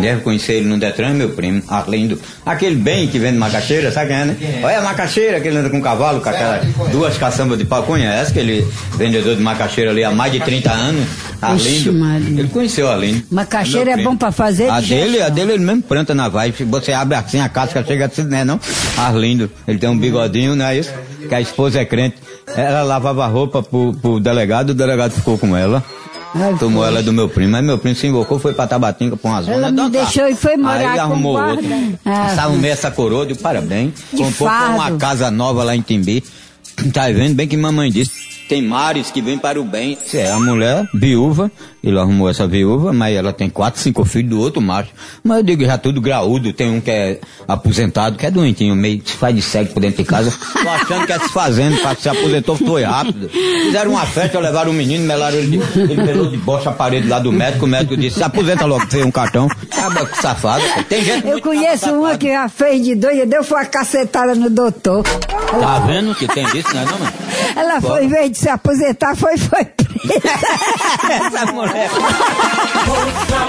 Quem deve conhecer ele no Detran é meu primo, Arlindo. Aquele bem que vende macaxeira, sabe quem é, né? Olha a macaxeira que ele anda com cavalo, com aquelas duas caçambas de pau. Conhece aquele vendedor de macaxeira ali há mais de 30 anos? Arlindo. Ele conheceu Arlindo. Macaxeira é bom pra fazer? A dele, a dele ele mesmo planta na vai. Você abre assim a casca, chega assim, né? Não? Arlindo. Ele tem um bigodinho, não é isso? Que a esposa é crente. Ela lavava roupa pro, pro delegado, o delegado ficou com ela. Ai, Tomou foi. ela do meu primo. Aí meu primo se invocou, foi pra Tabatinga, pra uma zona. Ela me deixou e foi morar Aí arrumou com outro. Ah, Passava meio essa coroa, deu parabéns. Comprou uma casa nova lá em Timbi. Tá vendo bem que mamãe disse tem mares que vêm para o bem. É a mulher viúva, ele arrumou essa viúva, mas ela tem quatro, cinco filhos do outro macho. Mas eu digo já tudo graúdo, tem um que é aposentado, que é doentinho, meio se faz de cego por dentro de casa. Tô achando que é se fazendo, para se aposentou, foi rápido. Fizeram uma festa, levaram o um menino, melaram ele, de, ele pelou de bosta a parede lá do médico, o médico disse, se aposenta logo, fez um cartão. Acaba que safado. Tem gente Eu conheço uma que já fez de doida, deu foi uma cacetada no doutor. Tá vendo que tem disso, não é não, mano? Ela foi, em vez de se aposentar, foi, foi presa. Essa mulher.